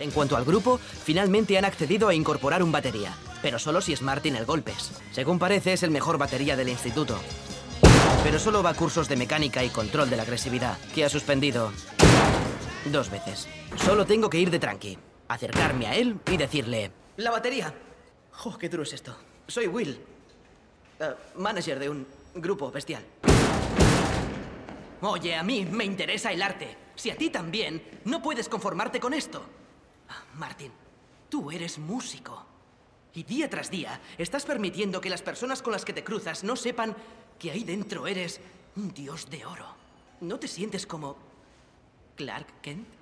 En cuanto al grupo, finalmente han accedido a incorporar un batería, pero solo si es Martin el golpes. Según parece, es el mejor batería del instituto. Pero solo va a cursos de mecánica y control de la agresividad, que ha suspendido dos veces. Solo tengo que ir de tranqui, acercarme a él y decirle... La batería. Oh, qué duro es esto. Soy Will, eh, manager de un grupo bestial. Oye, a mí me interesa el arte. Si a ti también, no puedes conformarte con esto. Martin, tú eres músico. Y día tras día estás permitiendo que las personas con las que te cruzas no sepan que ahí dentro eres un dios de oro. ¿No te sientes como Clark Kent?